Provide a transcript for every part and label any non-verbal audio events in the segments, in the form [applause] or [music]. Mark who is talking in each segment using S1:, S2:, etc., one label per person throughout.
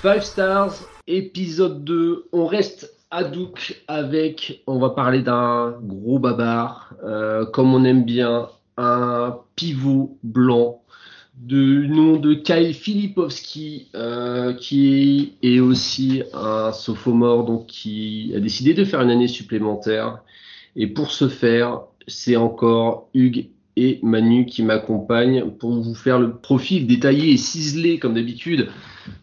S1: Five Stars, épisode 2. On reste à Douk avec, on va parler d'un gros babar, euh, comme on aime bien, un pivot blanc du nom de Kyle Filipovski, euh, qui est aussi un sophomore, donc qui a décidé de faire une année supplémentaire. Et pour ce faire, c'est encore Hugues et Manu qui m'accompagnent pour vous faire le profil détaillé et ciselé, comme d'habitude,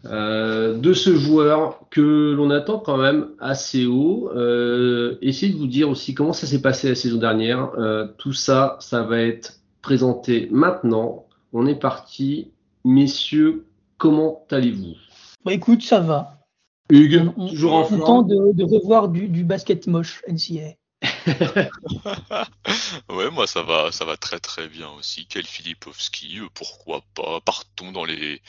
S1: euh, de ce joueur que l'on attend quand même assez haut. Euh, essayez de vous dire aussi comment ça s'est passé la saison dernière. Euh, tout ça, ça va être présenté maintenant. On est parti. Messieurs, comment allez-vous?
S2: Bah, Écoute, ça va.
S1: Hugues,
S2: on,
S1: toujours
S2: on,
S1: en forme?
S2: content de, de revoir du, du, basket moche NCA. [laughs]
S3: ouais, moi ça va, ça va très très bien aussi. Quel Filipovski, pourquoi pas Partons dans les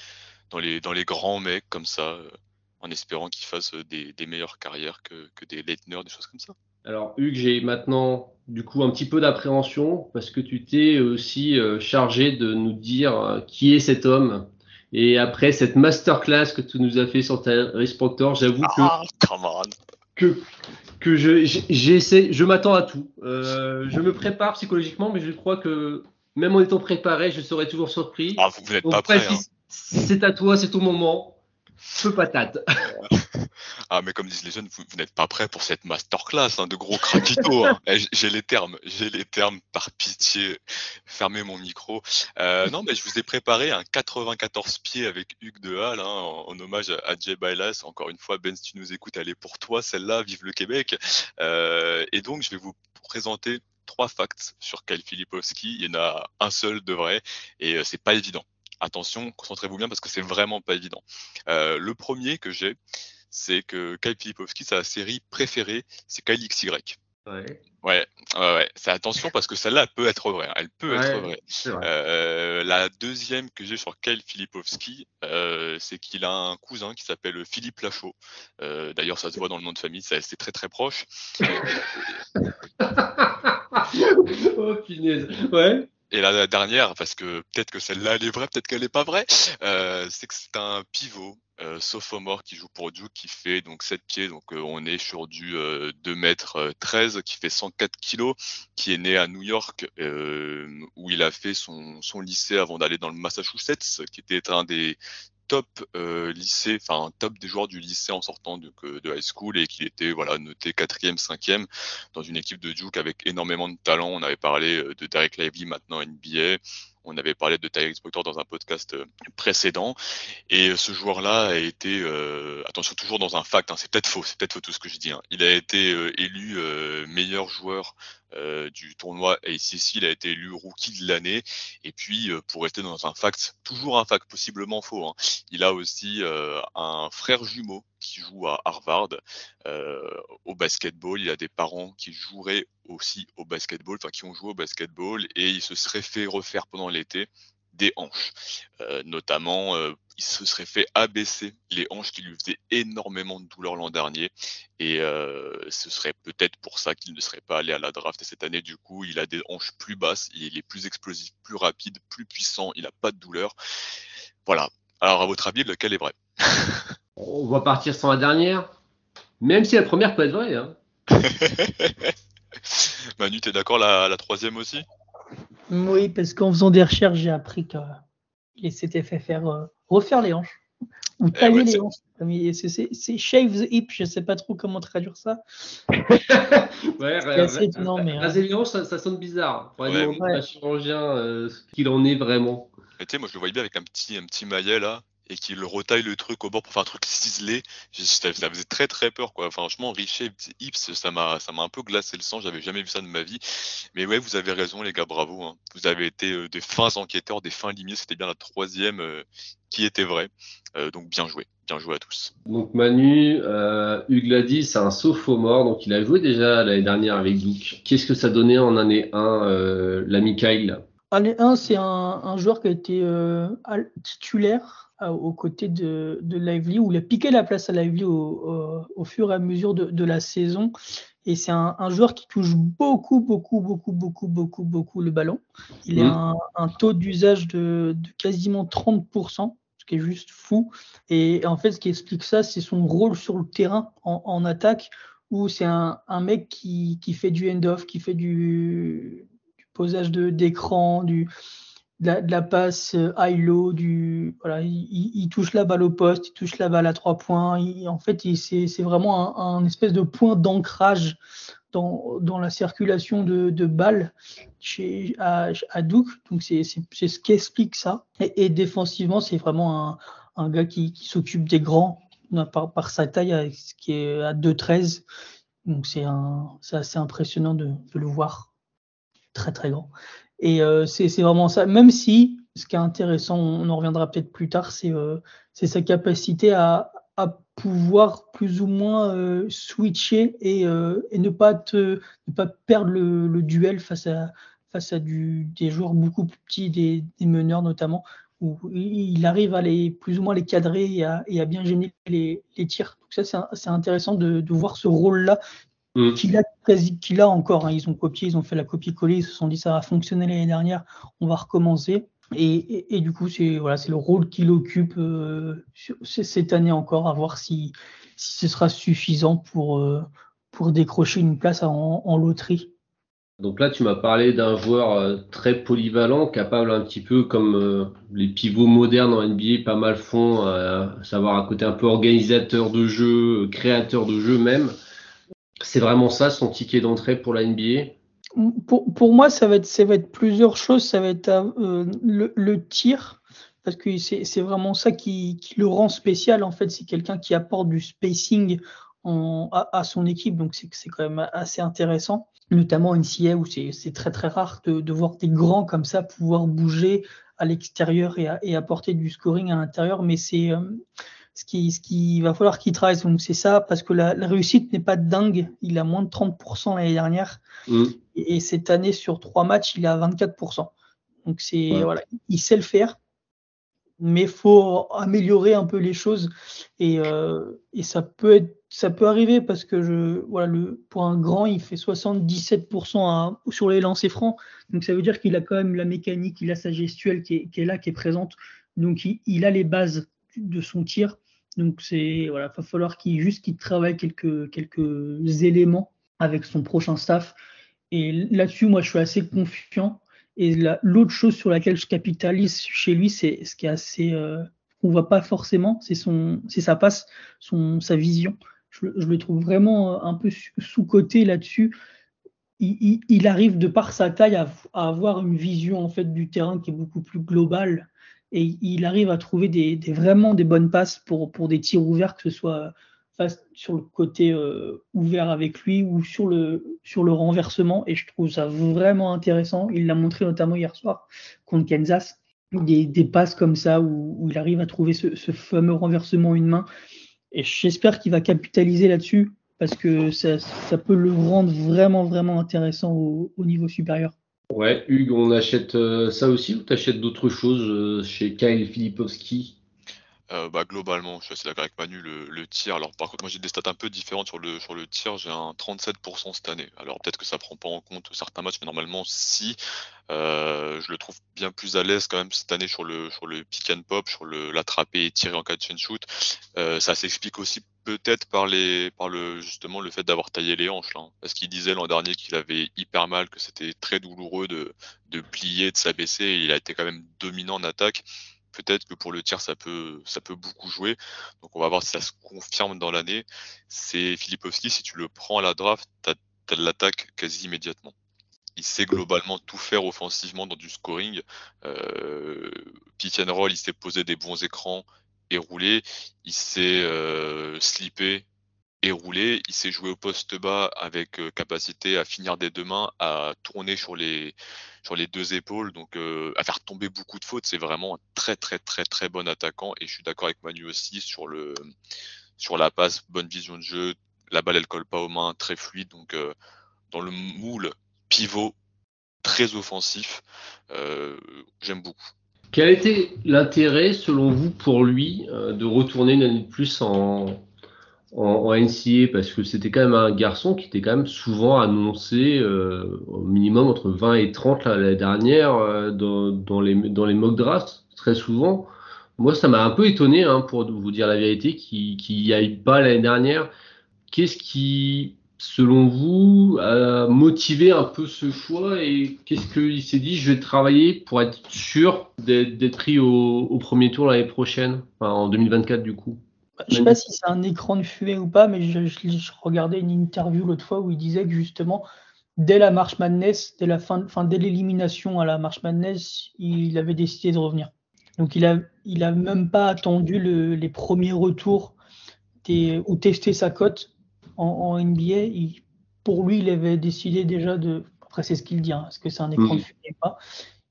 S3: dans les, dans les grands mecs comme ça, euh, en espérant qu'ils fassent euh, des, des, meilleures carrières que, que des Leitner, des choses comme ça.
S1: Alors Hugues, j'ai maintenant du coup un petit peu d'appréhension parce que tu t'es aussi euh, chargé de nous dire qui est cet homme. Et après cette masterclass que tu nous as fait sur ta Proctor, j'avoue que, que, que je, j'essaie, je m'attends à tout. Euh, je me prépare psychologiquement, mais je crois que même en étant préparé, je serai toujours surpris.
S3: Ah, vous n'êtes pas prêt. Hein
S1: c'est à toi, c'est ton moment. Feu patate.
S3: Ah, mais comme disent les jeunes, vous, vous n'êtes pas prêt pour cette masterclass hein, de gros craquito. Hein. [laughs] j'ai les termes, j'ai les termes, par pitié. Fermez mon micro. Euh, non, mais je vous ai préparé un 94 pieds avec Hugues de Halle, hein, en, en, hommage à Jay Bailas. Encore une fois, Ben, si tu nous écoutes, elle est pour toi, celle-là, vive le Québec. Euh, et donc, je vais vous présenter trois facts sur Kyle Filipowski. Il y en a un seul de vrai, et euh, c'est pas évident attention, concentrez-vous bien parce que c'est vraiment pas évident. Euh, le premier que j'ai, c'est que Kyle Filipowski, sa série préférée, c'est Kyle XY.
S1: Ouais.
S3: Ouais, ouais, c'est attention parce que celle-là elle peut être vraie. Elle peut
S1: ouais,
S3: être vraie.
S1: vrai.
S3: Euh, la deuxième que j'ai sur Kyle Filipowski, euh, c'est qu'il a un cousin qui s'appelle Philippe Lachaud. Euh, D'ailleurs, ça se voit dans le nom de famille, c'est très très proche. [laughs]
S1: oh punaise. Ouais.
S3: Et la dernière, parce que peut-être que celle-là elle est vraie, peut-être qu'elle n'est pas vraie, euh, c'est que c'est un pivot euh, sophomore qui joue pour Duke qui fait donc 7 pieds, donc euh, on est sur du euh, 2 mètres 13 qui fait 104 kilos, qui est né à New York où il a fait son, son lycée avant d'aller dans le Massachusetts, qui était un des top euh, lycée, enfin top des joueurs du lycée en sortant de, high school et qu'il était voilà noté quatrième, cinquième dans une équipe de Duke avec énormément de talent. On avait parlé de Derek Lively maintenant NBA. On avait parlé de Tyrese Proctor dans un podcast précédent. Et ce joueur-là a été, euh, attention, toujours dans un fact, hein, c'est peut-être faux, c'est peut-être faux tout ce que je dis. Hein. Il a été euh, élu euh, meilleur joueur euh, du tournoi ACC, il a été élu rookie de l'année. Et puis, pour rester dans un fact, toujours un fact, possiblement faux, hein, il a aussi un frère jumeau qui joue à Harvard euh, au basketball. Il a des parents qui joueraient aussi au basketball, enfin qui ont joué au basketball, et il se serait fait refaire pendant l'été des hanches. Euh, notamment, euh, il se serait fait abaisser les hanches qui lui faisaient énormément de douleur l'an dernier. Et euh, ce serait peut-être pour ça qu'il ne serait pas allé à la draft. Et cette année, du coup, il a des hanches plus basses, il est plus explosif, plus rapide, plus puissant, il n'a pas de douleur. Voilà. Alors, à votre avis, lequel est vrai? [laughs]
S1: On va partir sans la dernière. Même si la première peut être vraie. Hein. [laughs]
S3: Manu, t'es d'accord la, la troisième aussi?
S2: Oui, parce qu'en faisant des recherches, j'ai appris qu'il s'était fait faire euh, refaire les hanches. Ou tailler
S3: ouais,
S2: les
S3: c'est-
S2: hanches. C'est shave the hip, je sais pas trop comment traduire ça. [laughs]
S1: ouais,
S2: C'est assez étonnant, mais,
S1: raser les hanches, ça, ça sonne bizarre. Faudrait
S3: Ouais.
S1: un chirurgien euh, ce qu'il en est vraiment.
S3: Mais tu sais, moi je le voyais bien avec un petit, un petit maillet là, et qu'il retaille le truc au bord pour faire un truc ciselé. Ça, ça faisait très très peur quoi. Enfin, franchement, Richet Hips, ça m'a, ça m'a un peu glacé le sang. J'avais jamais vu ça de ma vie. Mais ouais, vous avez raison les gars, bravo. hein. Vous avez été euh, des fins enquêteurs, des fins limiers. C'était bien la troisième euh, qui était vraie. Euh, donc bien joué, bien joué à tous.
S1: Donc Manu, euh, Hugues l'a dit, c'est un sophomore, donc il a joué déjà l'année dernière avec Duke. Qu'est-ce que ça donnait en année 1, euh, l'ami Kyle?
S2: Allez, un, c'est un, joueur qui a été euh, titulaire aux côtés de, de, Lively, où il a piqué la place à Lively au, au, fur et à mesure de, de la saison. Et c'est un, un, joueur qui touche beaucoup, beaucoup, beaucoup, beaucoup, beaucoup, beaucoup le ballon. Il a un, un, taux d'usage de, de, quasiment 30%, ce qui est juste fou. Et en fait, ce qui explique ça, c'est son rôle sur le terrain en, en attaque, où c'est un, un, mec qui, qui fait du end-off, qui fait du, posage d'écran, du de la, passe euh, high-low, du voilà, il, touche la balle au poste, il touche la balle à trois points. en fait, c'est vraiment un, espèce de point d'ancrage dans, dans, la circulation de, de balles chez, à, à Duke. Donc, c'est ce qui explique ça. Et, défensivement, c'est vraiment un, un, gars qui, qui s'occupe des grands par, par, sa taille, qui est à 2,13. Donc, c'est assez impressionnant de le voir très très grand. Et euh, c'est vraiment ça. Même si, ce qui est intéressant, on en reviendra peut-être plus tard, c'est euh, sa capacité à, pouvoir plus ou moins euh, switcher et, ne, pas perdre le, duel face à, des joueurs beaucoup plus petits, des, meneurs notamment, où il arrive à les plus ou moins les cadrer et à, bien gêner les, tirs. Donc ça, c'est intéressant de voir ce rôle-là Mm. Qu'il a, a encore. Hein. Ils ont copié, ils ont fait la copie-coller, ils se sont dit ça va fonctionner l'année dernière, on va recommencer. Et, et, du coup, c'est voilà, c'est le rôle qu'il occupe euh, cette année encore, à voir si, si ce sera suffisant pour, euh, pour décrocher une place en, en loterie.
S1: Donc là, tu m'as parlé d'un joueur euh, très polyvalent, capable un petit peu comme euh, les pivots modernes en NBA pas mal font, à savoir un côté un peu organisateur de jeu, créateur de jeu même. C'est vraiment ça son ticket d'entrée pour la NBA
S2: pour, pour, moi, ça va, être, ça va être plusieurs choses. Ça va être euh, le, tir, parce que c'est vraiment ça qui, le rend spécial. En fait, c'est quelqu'un qui apporte du spacing à, son équipe, donc c'est quand même assez intéressant. Notamment NCA où c'est très très rare de, voir des grands comme ça pouvoir bouger à l'extérieur et, et, apporter du scoring à l'intérieur. Mais c'est euh, ce qui, ce qui va falloir qu'il travaille. Donc c'est ça, parce que la, réussite n'est pas dingue. Il a moins de 30% l'année dernière. Mm. Et, cette année, sur trois matchs, il est à 24%. Donc c'est voilà, il sait le faire, mais il faut améliorer un peu les choses. Et, euh, et ça peut être, ça peut arriver parce que je, voilà, le, pour un grand, il fait 77% à, sur les lancers francs. Donc ça veut dire qu'il a quand même la mécanique, il a sa gestuelle qui est, qui est là, qui est présente. Donc il, il a les bases de son tir. Donc c'est voilà, va falloir qu'il juste qu'il travaille quelques quelques éléments avec son prochain staff. Et là-dessus, moi, je suis assez confiant. Et l'autre chose sur laquelle je capitalise chez lui, c'est ce qui est assez euh, voit pas forcément, c'est son, c'est sa passe, son sa vision. Je, le trouve vraiment un peu sous côté là-dessus. Il, arrive de par sa taille à, à, avoir une vision en fait du terrain qui est beaucoup plus globale et il arrive à trouver des, vraiment des bonnes passes pour, pour des tirs ouverts, que ce soit sur le côté euh, ouvert avec lui ou sur le, sur le renversement. Et je trouve ça vraiment intéressant. Il l'a montré notamment hier soir contre Kansas. Des, passes comme ça où, il arrive à trouver ce, fameux renversement une main. Et j'espère qu'il va capitaliser là-dessus parce que ça, ça, peut le rendre vraiment, vraiment intéressant au niveau supérieur.
S1: Ouais, Hugues, on achète euh, ça aussi ou t'achètes d'autres choses euh, chez Kyle Filipowski?
S3: Euh, bah, globalement, je suis assez d'accord avec Manu, le, tir. Alors, par contre, moi, j'ai des stats un peu différentes sur le, sur tir. J'ai un 37% cette année. Alors, peut-être que ça prend pas en compte certains matchs, mais normalement, si, je le trouve bien plus à l'aise quand même cette année sur le, sur le pick and pop, sur l'attraper et tirer en catch and shoot. ça s'explique aussi peut-être par les par le justement le fait d'avoir taillé les hanches. Hein. Parce qu'il disait l'an dernier qu'il avait hyper mal, que c'était très douloureux de, de plier, de s'abaisser, il a été quand même dominant en attaque. Peut-être que pour le tir ça peut ça peut beaucoup jouer. Donc on va voir si ça se confirme dans l'année. C'est Filipovski, si tu le prends à la draft, tu as, de l'attaque quasi immédiatement il sait globalement tout faire offensivement dans du scoring. Euh, pick and roll, il sait poser des bons écrans, et rouler, il s'est euh, slippé et roulé, il s'est joué au poste bas avec euh, capacité à finir des deux mains, à tourner sur les sur les deux épaules, donc euh, à faire tomber beaucoup de fautes. C'est vraiment un très très très très bon attaquant et je suis d'accord avec Manu aussi sur le sur la passe, bonne vision de jeu, la balle elle colle pas aux mains, très fluide, donc dans le moule pivot très offensif. J'aime beaucoup.
S1: Quel était l'intérêt, selon vous, pour lui, de retourner une année de plus en, en, NCA parce que c'était quand même un garçon qui était quand même souvent annoncé euh, au minimum entre 20 et 30 l'année dernière euh, dans, dans, les, dans les mock drafts, très souvent. Moi, ça m'a un peu étonné, hein, pour vous dire la vérité, qu'il n'y aille pas l'année dernière. Qu'est-ce qui, selon vous, a motivé un peu ce choix et qu'est-ce qu'il s'est dit Je vais travailler pour être sûr d'être pris au, au, premier tour l'année prochaine, enfin, en 2024 du coup?
S2: Je sais pas si c'est un écran de fumée ou pas, mais je, regardais une interview l'autre fois où il disait que justement, dès la March Madness, dès la fin, fin dès l'élimination à la March Madness, il avait décidé de revenir. Donc il a, il a même pas attendu les premiers retours ou tester sa cote en, NBA. pour lui, il avait décidé déjà de. Après, c'est ce qu'il dit, hein, est-ce que c'est un écran de fumée ou pas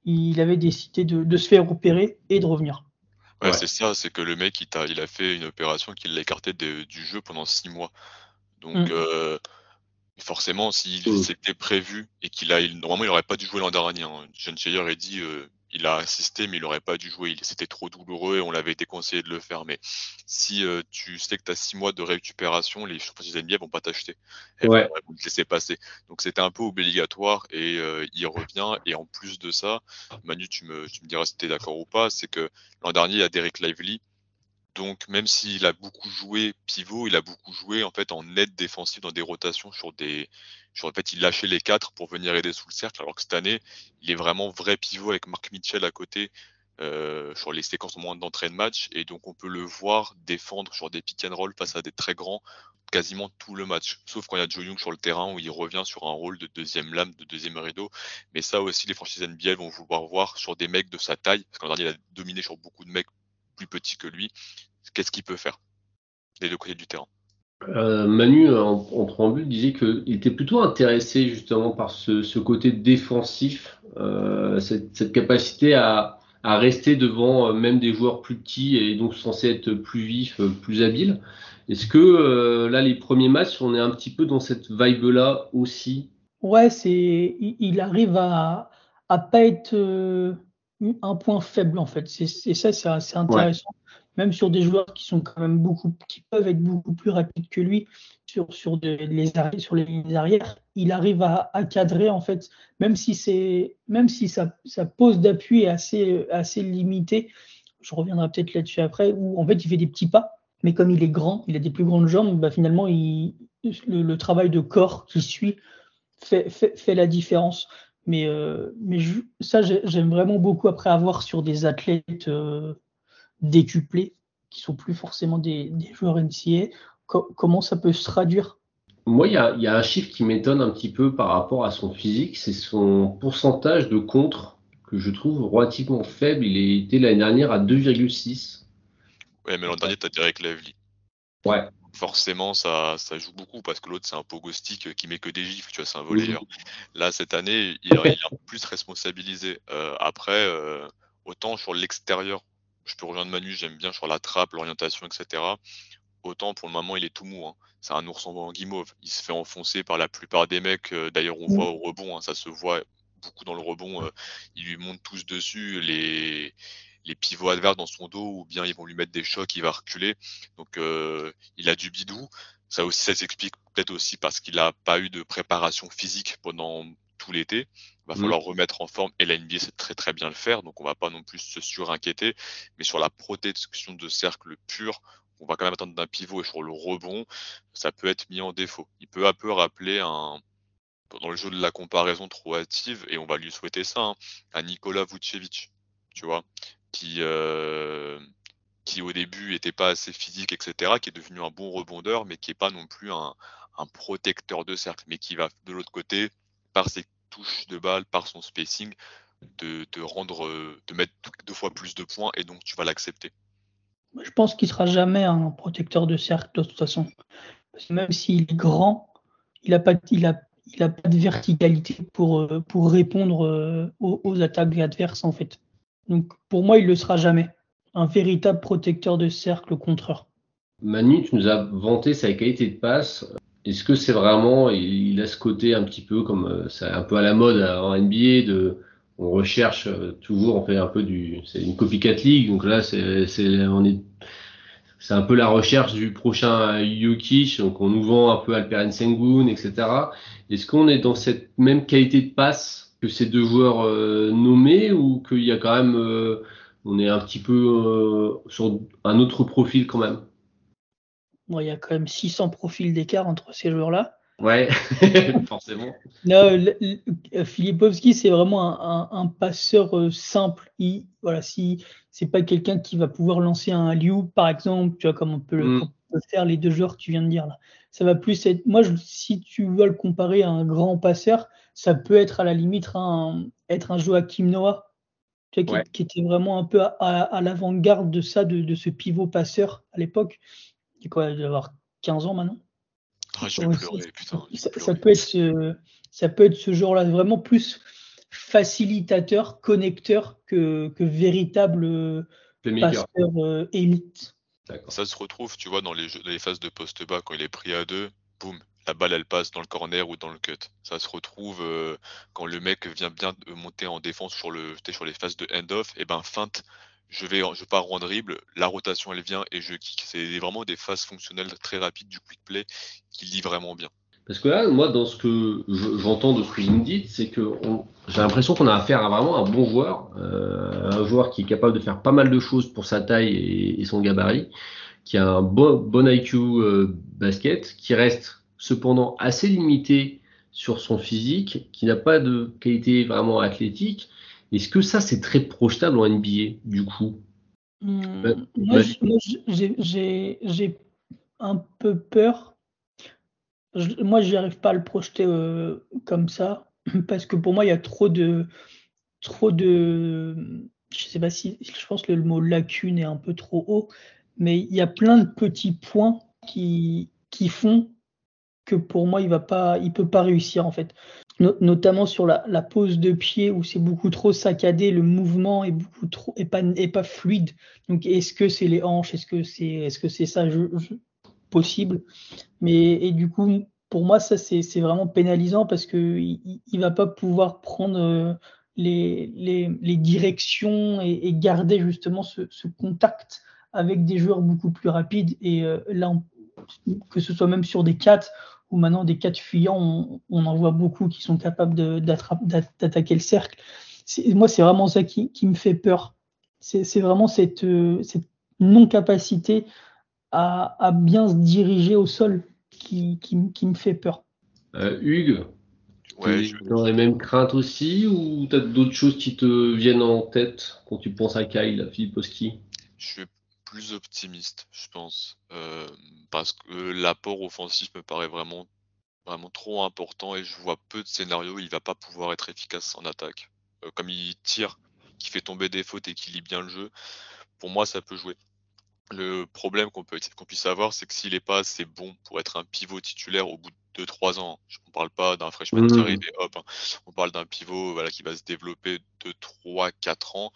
S2: Il avait décidé de se faire opérer et de revenir.
S3: Ouais, c'est ça, c'est que le mec, il, a, il a fait une opération qui l'a écarté du jeu pendant six mois. Donc, mmh. euh, forcément, s'il mmh. s'était prévu et qu'il a, normalement, il n'aurait pas dû jouer l'an dernier. Hein. John Shayer a dit, euh, il a assisté, mais il n'aurait pas dû jouer. C'était trop douloureux et on l'avait déconseillé de le faire. Mais si euh, tu sais que tu as six mois de récupération, les champions NBA vont pas t'acheter. Elles vont te laisser passer. Donc c'était un peu obligatoire et euh, il revient. Et en plus de ça, Manu, tu me, tu me diras si tu es d'accord ou pas, c'est que l'an dernier, il y a Derek Lively donc même s'il a beaucoup joué pivot, il a beaucoup joué en fait en aide défensive dans des rotations sur des. En fait, il lâchait les quatre pour venir aider sous le cercle, alors que cette année, il est vraiment vrai pivot avec Mark Mitchell à côté euh, sur les séquences au moins d'entrée de match. Et donc on peut le voir défendre sur des pick and roll face à des très grands quasiment tout le match, sauf quand il y a Joe Young sur le terrain où il revient sur un rôle de deuxième lame, de deuxième rideau. Mais ça aussi, les franchises NBA vont vouloir voir sur des mecs de sa taille, parce qu'en dernier, il a dominé sur beaucoup de mecs plus petit que lui, qu'est-ce qu'il peut faire des deux côtés du terrain?
S1: Euh, Manu, en, préambule, disait qu'il était plutôt intéressé justement par ce, côté défensif, euh, cette, capacité à, rester devant euh, même des joueurs plus petits et donc censés être plus vifs, plus habiles. Est-ce que là, les premiers matchs, on est un petit peu dans cette vibe-là aussi?
S2: Ouais, c'est, il arrive à, à pas être un point faible en fait. C'est ça, c'est assez intéressant. Même sur des joueurs qui sont quand même beaucoup, qui peuvent être beaucoup plus rapides que lui sur, sur, les, sur les lignes arrière, il arrive à, cadrer en fait, même si c'est, même si sa, pose d'appui est assez, assez limitée. Je reviendrai peut-être là-dessus après, où en fait il fait des petits pas, mais comme il est grand, il a des plus grandes jambes, bah, finalement il, le, travail de corps qui suit fait, fait, fait la différence. Mais, euh, mais ça, j'aime vraiment beaucoup après avoir sur des athlètes euh, décuplés, qui sont plus forcément des, joueurs NCA. comment ça peut se traduire?
S1: Moi, il y a, un chiffre qui m'étonne un petit peu par rapport à son physique, c'est son pourcentage de contre que je trouve relativement faible. Il était l'année dernière à 2,6.
S3: Ouais, mais l'an dernier, tu as Derek Lively.
S1: Ouais
S3: forcément ça, ça joue beaucoup parce que l'autre c'est un pogostique qui met que des gifs, tu vois, c'est un volleyeur. Là cette année, il, est un peu plus responsabilisé. Euh, après, euh, autant sur l'extérieur, je peux rejoindre Manu, j'aime bien sur la trappe, l'orientation, etc. Autant pour le moment, il est tout mou. Hein. C'est un ours en guimauve. Il se fait enfoncer par la plupart des mecs. Euh, d'ailleurs, on voit au rebond, hein, ça se voit beaucoup dans le rebond. ils lui montent tous dessus. Les, les pivots adverses dans son dos ou bien ils vont lui mettre des chocs, il va reculer. Donc euh, il a du bidou. Ça aussi, ça s'explique peut-être aussi parce qu'il n'a pas eu de préparation physique pendant tout l'été. Il va mm. falloir remettre en forme et la NBA sait très très bien le faire, donc on va pas non plus se surinquiéter. Mais sur la protection de cercle pur, on va quand même attendre d'un pivot et sur le rebond, ça peut être mis en défaut. Il peut un peu rappeler un, dans le jeu de la comparaison trop hâtive, et on va lui souhaiter ça, hein, un Nikola Vucevic, tu vois, qui, euh, qui au début n'était pas assez physique, etc., qui est devenu un bon rebondeur, mais qui n'est pas non plus un, protecteur de cercle, mais qui va de l'autre côté, par ses touches de balle, par son spacing, de, rendre, de mettre deux fois plus de points, et donc tu vas l'accepter.
S2: Je pense qu'il sera jamais un protecteur de cercle de toute façon. même s'il est grand, il n'a pas, il a, il a pas de verticalité pour, euh, pour répondre euh, aux, aux attaques adverses en fait. Donc pour moi, il ne le sera jamais. Un véritable protecteur de cercle contreur.
S1: Manu, tu nous as vanté sa qualité de passe. est-ce que c'est vraiment, il, a ce côté un petit peu comme c'est un peu à la mode en NBA de on recherche toujours, on fait un peu du, c'est une copycat league, donc là c'est, c'est on est c'est un peu la recherche du prochain Jokic, donc on nous vend un peu Alperen Sengun, etc. Est-ce qu'on est dans cette même qualité de passe? Que ces deux joueurs euh, nommés ou qu'il y a quand même, euh, on est un petit peu euh, sur un autre profil quand même?
S2: Bon, il y a quand même 600 profils d'écart entre ces joueurs-là.
S1: Ouais, [laughs] forcément.
S2: Non, Filipovski, c'est vraiment un, passeur simple. Il, voilà, si c'est pas quelqu'un qui va pouvoir lancer un Liu, par exemple, tu vois, comme on peut, le, mm. faire les deux joueurs que tu viens de dire là. Ça va plus être. Moi, si tu veux le comparer à un grand passeur, ça peut être à la limite un, être un Joachim Noah, tu vois, qui, était vraiment un peu à, l'avant-garde de ça, de, ce pivot passeur à l'époque. Il quoi, il doit avoir 15 ans maintenant.
S3: Ah, je vais pleurer, putain.
S2: Ça, peut être ce, ça peut être ce genre-là, vraiment plus facilitateur, connecteur que, que véritable passeur euh, élite.
S3: Ça se retrouve, tu vois, dans les, les phases de poste bas, quand il est pris à deux, boum, la balle elle passe dans le corner ou dans le cut. Ça se retrouve euh, quand le mec vient bien monter en défense sur, le, sur les phases de end-off, et ben feinte, je vais je pars en dribble, la rotation elle vient et je kick. C'est vraiment des phases fonctionnelles très rapides du quick play qui lit vraiment bien.
S1: Parce que là, moi, dans ce que j'entends de ce que vous me dites, c'est que j'ai l'impression qu'on a affaire à vraiment un bon joueur, euh, un joueur qui est capable de faire pas mal de choses pour sa taille et, son gabarit, qui a un bon, bon IQ euh, basket, qui reste cependant assez limité sur son physique, qui n'a pas de qualité vraiment athlétique. Est-ce que ça, c'est très projetable en NBA, du coup?
S2: Hmm, Moi, j'ai un peu peur. Moi, je n'arrive pas à le projeter euh, comme ça [clears throat] parce que pour moi, il y a trop de, trop de, je sais pas si, je pense que le mot lacune est un peu trop haut, mais il y a plein de petits points qui, qui font que pour moi, il va pas, il peut pas réussir en fait. notamment sur la, pose de pied où c'est beaucoup trop saccadé, le mouvement est beaucoup trop, est pas, fluide. Donc, est-ce que c'est les hanches, est-ce que c'est, est-ce que c'est ça, possible. Mais et du coup, pour moi, ça c'est vraiment pénalisant parce que il, va pas pouvoir prendre euh, les, directions et, garder justement ce, ce, contact avec des joueurs beaucoup plus rapides. Et euh, là, que ce soit même sur des 4 ou maintenant des 4 fuyants, on, on, en voit beaucoup qui sont capables d'attaquer le cercle. Moi, c'est vraiment ça qui, qui, me fait peur. C'est vraiment cette, euh, cette non-capacité à, bien se diriger au sol qui, qui, me fait peur.
S1: Euh, Hugues, ouais, tu as les mêmes craintes aussi ou tu as d'autres choses qui te viennent en tête quand tu penses à Kyle, Philippe Oski?
S3: Je suis plus optimiste, je pense, euh, parce que l'apport offensif me paraît vraiment, vraiment trop important et je vois peu de scénarios où il va pas pouvoir être efficace en attaque. Euh, comme il tire, qui fait tomber des fautes et qui lit bien le jeu, pour moi ça peut jouer. Le problème qu'on peut qu'on puisse avoir, c'est que s'il n'est pas assez bon pour être un pivot titulaire au bout de 2-3 ans, on ne parle pas d'un freshman qui mmh. arrive et hop, hein. on parle d'un pivot voilà, qui va se développer de 3-4 ans.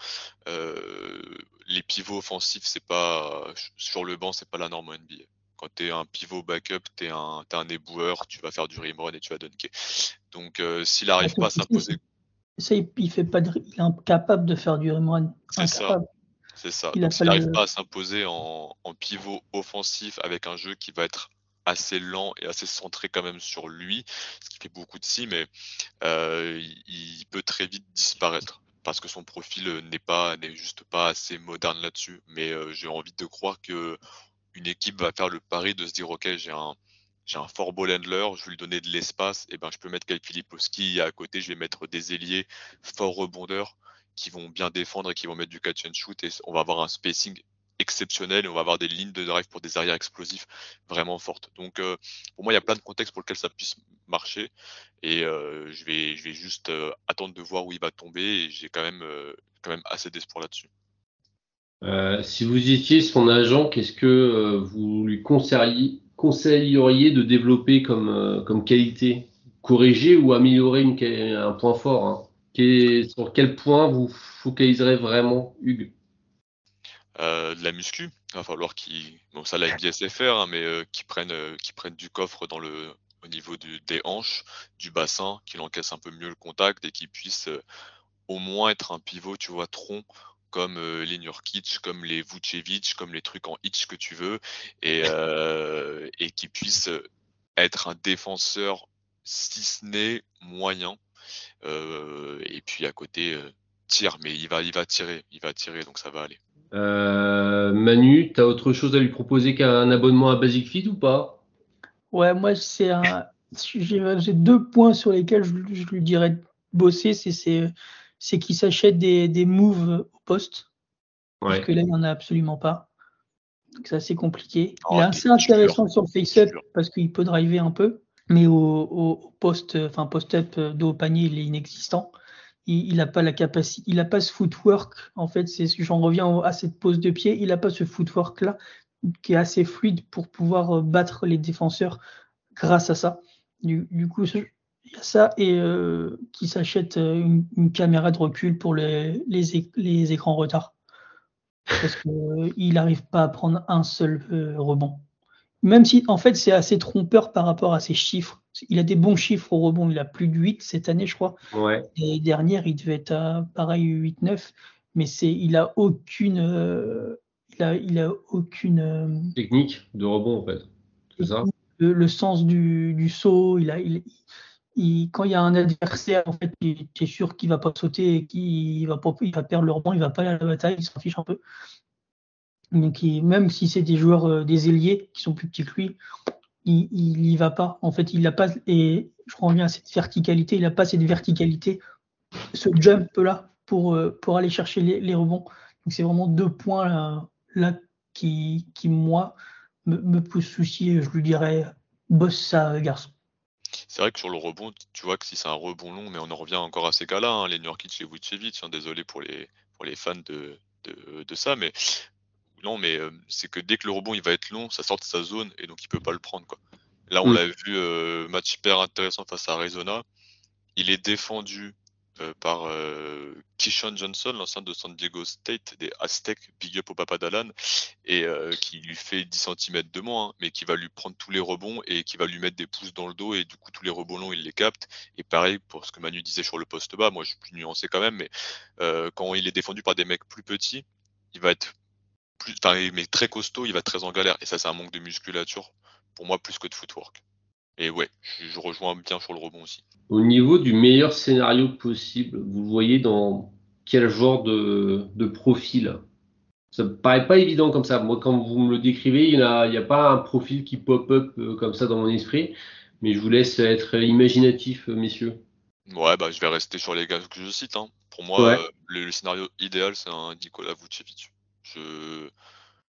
S3: Euh, les pivots offensifs, c'est pas sur le banc, c'est pas la norme en NBA. Quand tu es un pivot backup, tu es un, un éboueur, tu vas faire du rimrun et tu vas dunker. Donc euh, s'il n'arrive pas à s'imposer.
S2: il, fait pas il est incapable de faire du rimrun.
S3: C'est ça. C'est ça. Donc s'il n'arrive pas à s'imposer en, pivot offensif avec un jeu qui va être assez lent et assez centré quand même sur lui, ce qui fait beaucoup de si, mais euh, il, peut très vite disparaître parce que son profil n'est pas n'est juste pas assez moderne là-dessus. Mais euh, j'ai envie de croire que une équipe va faire le pari de se dire ok j'ai un j'ai un fort ball handler, je vais lui donner de l'espace, et ben je peux mettre Kyle Filipowski à côté, je vais mettre des ailiers fort rebondeurs qui vont bien défendre et qui vont mettre du catch and shoot et on va avoir un spacing exceptionnel et on va avoir des lignes de drive pour des arrières explosifs vraiment fortes. Donc euh, pour moi, il y a plein de contextes pour lesquels ça puisse marcher et euh, je, vais, je vais juste euh, attendre de voir où il va tomber et j'ai quand même, assez d'espoir là-dessus.
S1: si vous étiez son agent, qu'est-ce que vous lui conseilleriez, de développer comme, qualité? Corriger ou améliorer un point fort hein? Sur quel point vous focaliserez vraiment, Hugues?
S3: Euh, de la muscu, Il va falloir qu'ils, bon ça la faire, hein, mais euh, qu'ils prennent, euh, qu'ils prennent du coffre dans le, au niveau du, des hanches, du bassin, qu'il encaisse un peu mieux le contact et qu'il puisse euh, au moins être un pivot, tu vois, tronc, comme les Nurkic, comme les Vucevic, comme les trucs en hitch que tu veux, et, [laughs] et qu'il puisse être un défenseur, si ce n'est moyen. Et puis à côté, tire, mais il va, il va tirer, il va tirer, donc ça va aller.
S1: Euh, Manu, t'as autre chose à lui proposer qu'un abonnement à Basic Fit ou pas?
S2: Ouais, moi, c'est un. J'ai deux points sur lesquels je, je lui dirais de bosser. C'est qu'il s'achète des, des moves au poste. Parce que là, il n'y en a absolument pas. Donc, c'est assez compliqué.
S3: Oh,
S2: il est assez intéressant sur face-up parce qu'il peut driver un peu. Mais au, au, au post, enfin post-up euh, dos au panier, il est inexistant. Il n'a pas la capacité, il n'a pas ce footwork. En fait, c'est j'en reviens à cette pose de pied. Il n'a pas ce footwork là qui est assez fluide pour pouvoir euh, battre les défenseurs grâce à ça. Du, coup, il y a ça et euh, qui s'achète euh, une, caméra de recul pour les, écrans retard. Parce qu'il n'arrive pas à prendre un seul euh, rebond. Même si, en fait, c'est assez trompeur par rapport à ses chiffres. Il a des bons chiffres au rebond. Il a plus de 8 cette année, je crois.
S1: Ouais.
S2: Et dernière, il devait être à pareil 8-9. Mais c'est, il a aucune, euh, il a, il a aucune, euh,
S1: Technique de rebond en fait. C'est ça
S2: le, le sens du, du saut. Il a, il, il- quand il y a un adversaire, en fait, tu es sûr qu'il va pas sauter et qu'il va pas, il va perdre le rebond, il va pas aller à la bataille, il s'en fiche un peu. Donc, même si c'est des joueurs, euh, des ailiers qui sont plus petits que lui, il, il y va pas. En fait, il n'a pas, et je reviens à cette verticalité, il n'a pas cette verticalité, ce jump là pour, euh, pour aller chercher les, rebonds. Donc, c'est vraiment deux points là, là qui, qui, moi, me, me posent souci. Je lui dirais, bosse ça, garçon.
S3: C'est vrai que sur le rebond, tu vois que si c'est un rebond long, mais on en revient encore à ces cas-là, hein, les Nurkic et Vucevic, hein, désolé pour les, pour les fans de, de, de ça, mais non, mais euh, c'est que dès que le rebond il va être long, ça sort de sa zone et donc il peut pas le prendre quoi. Là, on
S1: Mm.
S3: l'a vu, euh, match hyper intéressant face à Arizona. Il est défendu euh, par Kishon Johnson, l'ancien de San Diego State, des Aztecs, big up au papa d'Alan, et qui lui fait 10 cm de moins, hein, mais qui va lui prendre tous les rebonds et qui va lui mettre des pouces dans le dos, et du coup, tous les rebonds longs, il les capte. Et pareil, pour ce que Manu disait sur le poste bas, moi je suis plus nuancé quand même, mais quand il est défendu par des mecs plus petits, il va être plus, mais très costaud, il va très en galère. Et ça, c'est un manque de musculature, pour moi, plus que de footwork. Et ouais, je, je rejoins bien sur le rebond aussi.
S1: Au niveau du meilleur scénario possible, vous voyez dans quel genre de, de profil? Ça me paraît pas évident comme ça. Moi, quand vous me le décrivez, il n'y a, il y a pas un profil qui pop-up euh, comme ça dans mon esprit. Mais je vous laisse être imaginatif, euh, messieurs.
S3: Ouais, bah, je vais rester sur les gars que je cite. Hein. Pour moi,
S1: Ouais.
S3: euh, le, le scénario idéal, c'est un Nicolas Vucevic. Je...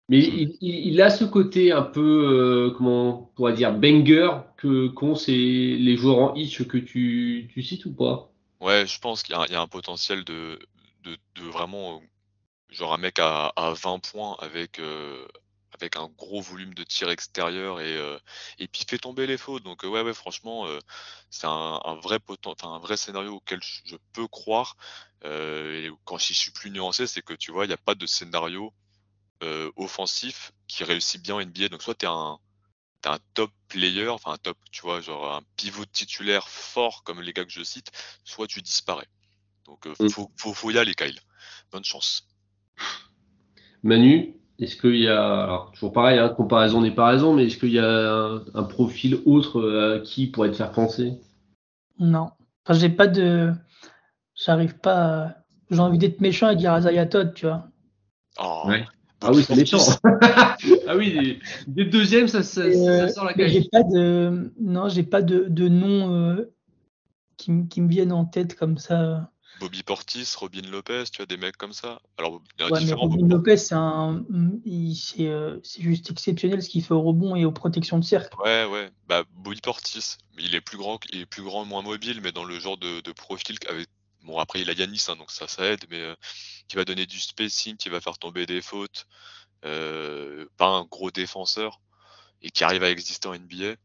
S1: Mais il, il- il a ce côté un peu, euh, comment on pourrait dire, banger que qu'ont ces, les joueurs en hitch que tu, tu cites ou pas?
S3: Ouais, je pense qu'il y, a un- il y a un potentiel de, de, de vraiment, genre un mec à, à 20 points avec, euh, avec un gros volume de tir extérieur et, euh, et puis fait tomber les fautes. Donc euh, ouais, ouais, franchement, euh, c'est un, un vrai poten- enfin, un vrai scénario auquel je, peux croire. Et quand je suis plus nuancé, c'est que tu vois, il n'y a pas de scénario offensif qui réussit bien en NBA. Donc soit tu es un, t'es un top player, enfin un top, tu vois, genre un pivot titulaire fort comme les gars que je cite, soit tu disparais. Donc euh,
S1: Mm.
S3: faut, faut, faut y aller, Kyle. Bonne chance.
S1: Manu, est-ce qu'il y a, alors toujours pareil, hein, comparaison n'est pas raison, mais est-ce qu'il y a un, un profil autre euh, à qui pourrait te faire penser?
S2: Non. Enfin, j'ai pas de. J'arrive pas. à- J'ai envie d'être méchant et dire Isaiah Todd, tu vois.
S3: Oh,
S1: Ouais. Ah oui, c'est [laughs] méchant. [laughs] Ah oui, des, des deuxièmes, ça, ça, ça
S2: euh,
S1: sort la cage.
S2: j'ai pas de. Non, j'ai pas de, de nom euh, qui, qui me viennent en tête comme ça.
S3: Bobby Portis, Robin Lopez, tu as des mecs comme ça. Alors, il y a un
S2: Ouais, mais
S3: différent.
S2: Robin Lopez, c'est un. euh, c'est juste exceptionnel ce qu'il fait au rebond et aux protections de cercle.
S3: Ouais, ouais. Bah, Bobby Portis, il est plus grand, il est plus grand, moins mobile, mais dans le genre de, de profil qu'avait. Bon, après, il a Yanis, hein, donc ça, ça aide, mais euh, qui va donner du spacing, qui va faire tomber des fautes. Euh, pas un gros défenseur et qui arrive à exister en NBA.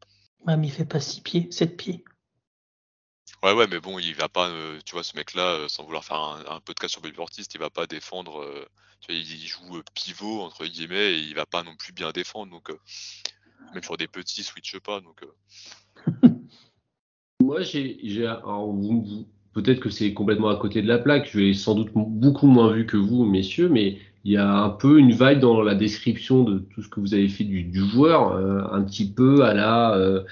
S2: Ouais, mais il fait pas 6 pieds, 7 pieds.
S3: Ouais, ouais, mais bon, il va pas, euh, tu vois, ce mec-là, euh, sans vouloir faire un, podcast sur Ortiz, il va pas défendre. Euh, tu vois, il, joue pivot entre guillemets et il va pas non plus bien défendre. Donc, même sur des petits, switch pas. Donc.
S1: Moi, j'ai, peut-être que c'est complètement à côté de la plaque. Je l'ai sans doute beaucoup moins vu que vous, messieurs, mais il y a un peu une vibe dans la description de tout ce que vous avez fait du, joueur, un petit peu à la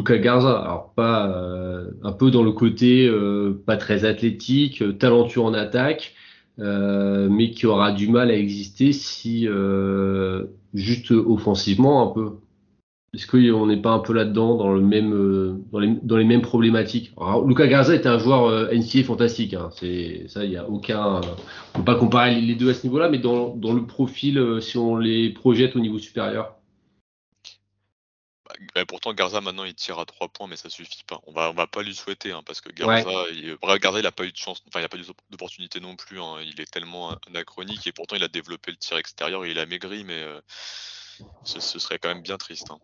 S1: Luca Garza, alors pas euh, un peu dans le côté euh, pas très athlétique, talentueux en attaque, mais qui aura du mal à exister si juste offensivement un peu. Est-ce qu'on n'est pas un peu là-dedans dans le même dans les, mêmes problématiques? Alors, Luca Garza était un joueur NCA fantastique, hein, c'est ça il y a aucun on peut pas comparer les deux à ce niveau-là, mais dans le profil si on les projette au niveau supérieur.
S3: Bah, pourtant, Garza, maintenant, il tire à 3 points, mais ça suffit pas. On va, on va pas lui souhaiter, hein, parce que Garza, il, Garza, il a pas eu de chance, enfin, il a pas eu d'opportunité non plus. Hein. Il est tellement anachronique et pourtant, il a développé le tir extérieur et il a maigri, mais euh, ce, serait quand même bien triste. Hein.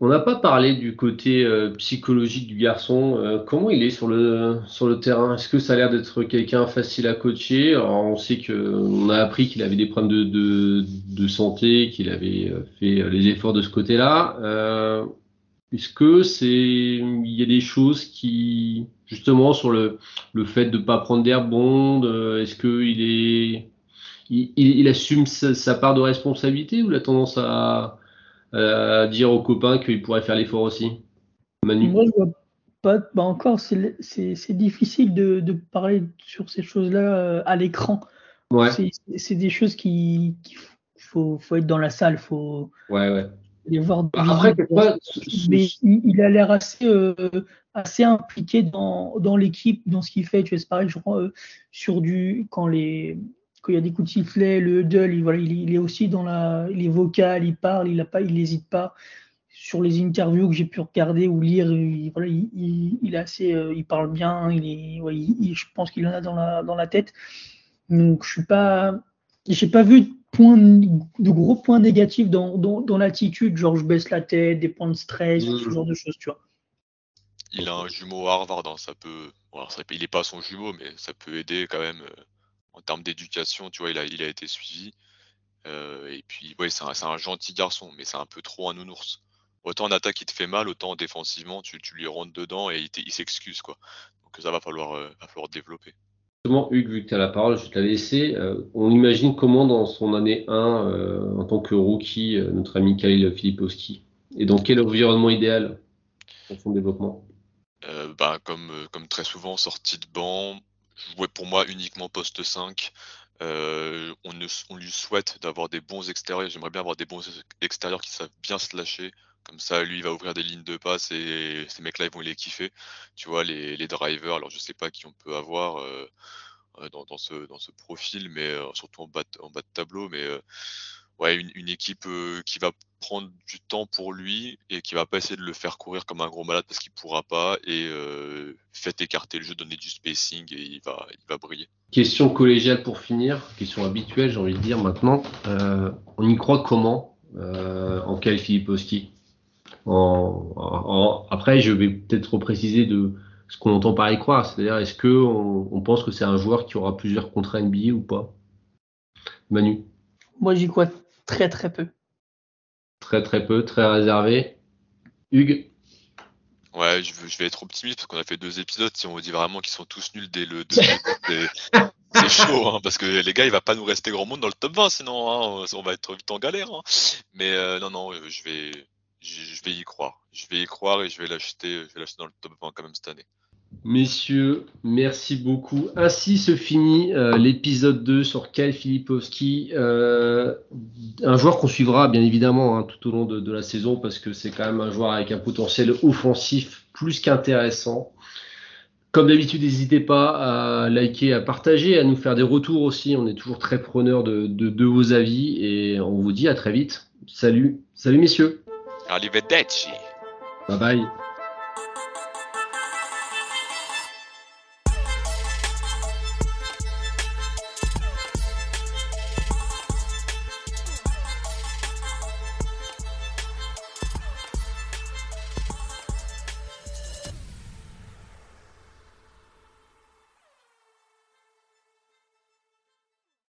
S1: On n'a pas parlé du côté euh, psychologique du garçon. Euh, comment il est sur le, sur le terrain? Est-ce que ça a l'air d'être quelqu'un facile à coacher? Alors, On sait qu'on a appris qu'il avait des problèmes de, de, de santé, qu'il avait euh, fait les efforts de ce côté-là. Est-ce que c'est il y a des choses qui justement sur le, le fait de ne pas prendre d'air bonde Est-ce qu'il est il, il, assume sa, part de responsabilité ou la tendance à euh, dire aux copains qu'ils pourraient faire l'effort aussi
S2: Manu Moi, je vois pas. Bah encore, c'est difficile de, de, parler sur ces choses-là euh, à l'écran. Ouais. C'est des choses qui, faut, faut, être dans la salle, faut
S1: ouais, ouais.
S2: les voir. Bah, après, mais il, a l'air assez, euh, assez impliqué dans, dans l'équipe, dans ce qu'il fait. Tu vois, c'est pareil, je crois, sur du quand les il y a des coups de sifflet, le huddle, il, voilà, il, est aussi dans la, il est vocal, il parle, il pas, il n'hésite pas. Sur les interviews que j'ai pu regarder ou lire, il, voilà, il, il, assez, euh, il parle bien, il est, ouais, je pense qu'il en a dans la, dans la tête. Donc je suis pas, j'ai pas vu de, point, de gros points négatifs dans, dans, dans l'attitude, genre je baisse la tête, des points de stress, ce mmh. genre de choses, tu vois.
S3: Il a un jumeau Harvard, hein, ça peut, ça, il n'est pas son jumeau, mais ça peut aider quand même. Euh, en termes d'éducation, tu vois, il a, il a été suivi. Euh, et puis, ouais, c'est un, un, gentil garçon, mais c'est un peu trop un nounours. Autant en attaque, il te fait mal, autant défensivement, tu, tu lui rentres dedans et il, s'excuse, quoi. Donc ça va falloir, euh, va falloir développer.
S1: Justement, Hugues, vu que tu as la parole, je te la laisser. Euh, on imagine comment dans son année 1, en tant que rookie, notre ami Kyle Filipowski? Et dans quel environnement idéal pour son développement?
S3: Bah, comme, comme très souvent, sortie de banc, jouer pour moi uniquement poste 5. Euh, on, on, lui souhaite d'avoir des bons extérieurs. J'aimerais bien avoir des bons extérieurs qui savent bien se lâcher. Comme ça, lui, il va ouvrir des lignes de passe et ces mecs-là, ils vont les kiffer. Tu vois, les, drivers, alors je sais pas qui on peut avoir euh, euh dans, ce, dans ce profil, mais surtout en bas, en bas de tableau. Mais ouais, une équipe qui va prendre du temps pour lui et qui va pas essayer de le faire courir comme un gros malade parce qu'il pourra pas et euh, faites écarter le jeu, donner du spacing et il va, il va briller.
S1: Question collégiale pour finir, question habituelle j'ai envie de dire maintenant. Euh, on y croit comment euh, en Kyle Filipowski en, en, Après je vais peut-être repréciser de ce qu'on entend par y croire, c'est-à-dire est-ce que on, on pense que c'est un joueur qui aura plusieurs contrats NBA ou pas? Manu?
S2: Moi j'y crois très très peu.
S1: Très très peu, très réservé. Hugues
S3: Ouais, je, vais être optimiste parce qu'on a fait deux épisodes. Si on dit vraiment qu'ils sont tous nuls dès le [laughs] c'est chaud, hein, parce que les gars, il va pas nous rester grand monde dans le top 20, sinon hein, on va être vite en galère. Hein. Mais euh, non, non, je vais, je, vais y croire. Je vais y croire et je vais l'acheter, je vais l'acheter dans le top 20 quand même cette année.
S1: Messieurs, merci beaucoup. Ainsi se finit euh, l'épisode 2 sur Kyle Filipowski. Euh, un joueur qu'on suivra bien évidemment hein, tout au long de, la saison parce que c'est quand même un joueur avec un potentiel offensif plus qu'intéressant. Comme d'habitude, n'hésitez pas à liker, à partager, à nous faire des retours aussi. On est toujours très preneurs de, de vos avis et on vous dit à très vite. Salut, salut messieurs.
S3: Arrivederci.
S1: Bye bye.